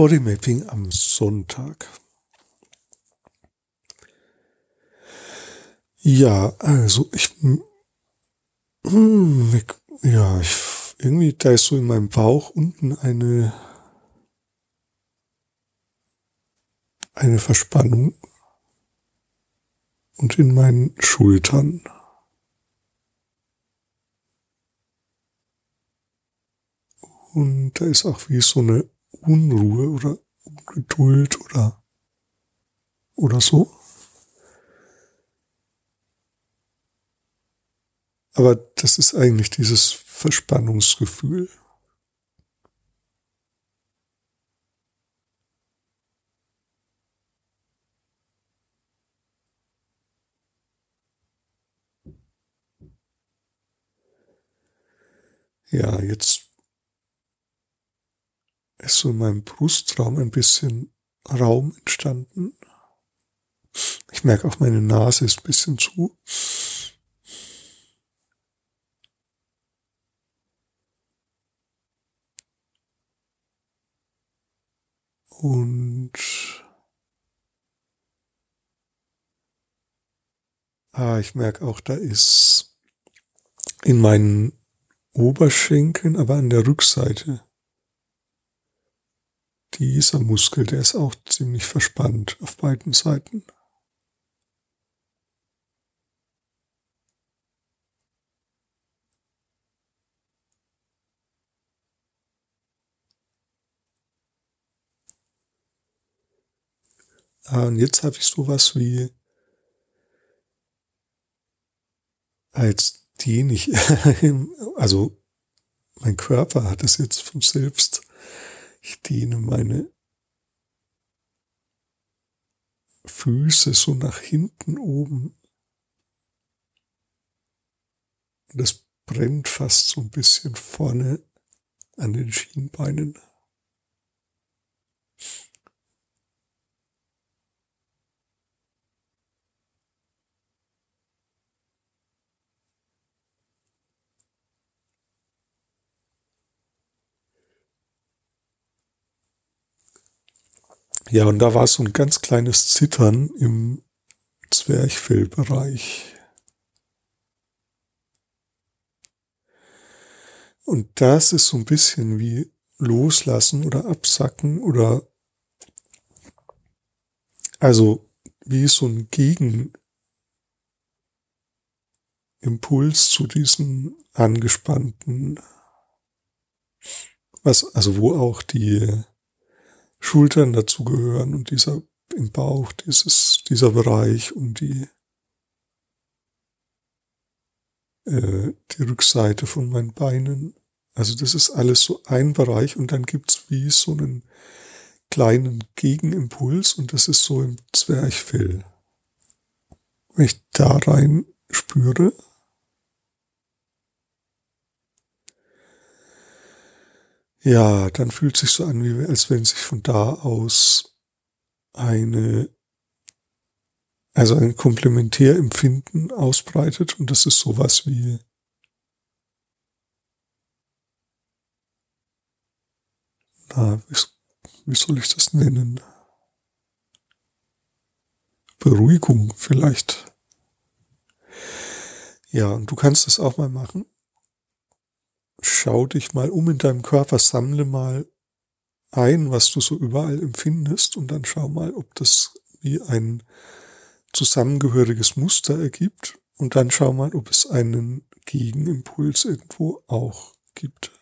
Bodymapping am Sonntag. Ja, also ich, hm, ja, ich, irgendwie, da ist so in meinem Bauch unten eine, eine Verspannung und in meinen Schultern. Und da ist auch wie so eine Unruhe oder Ungeduld oder, oder so. Aber das ist eigentlich dieses Verspannungsgefühl. Ja, jetzt in meinem Brustraum ein bisschen Raum entstanden. Ich merke auch, meine Nase ist ein bisschen zu. Und ah, ich merke auch, da ist in meinen Oberschenkeln, aber an der Rückseite dieser Muskel, der ist auch ziemlich verspannt auf beiden Seiten. Ah, und jetzt habe ich sowas wie als den ich, also mein Körper hat es jetzt von selbst ich dehne meine Füße so nach hinten oben. Das brennt fast so ein bisschen vorne an den Schienbeinen. Ja, und da war so ein ganz kleines Zittern im Zwerchfellbereich. Und das ist so ein bisschen wie loslassen oder absacken oder also wie so ein Gegenimpuls zu diesem angespannten, was, also wo auch die Schultern dazugehören und dieser im Bauch, dieses, dieser Bereich und die, äh, die Rückseite von meinen Beinen. Also das ist alles so ein Bereich und dann gibt's wie so einen kleinen Gegenimpuls und das ist so im Zwerchfell. Wenn ich da rein spüre, Ja, dann fühlt sich so an, wie als wenn sich von da aus eine, also ein Komplementärempfinden ausbreitet und das ist sowas wie na, wie, wie soll ich das nennen? Beruhigung vielleicht. Ja, und du kannst das auch mal machen schau dich mal um in deinem Körper, sammle mal ein, was du so überall empfindest und dann schau mal, ob das wie ein zusammengehöriges Muster ergibt und dann schau mal, ob es einen Gegenimpuls irgendwo auch gibt.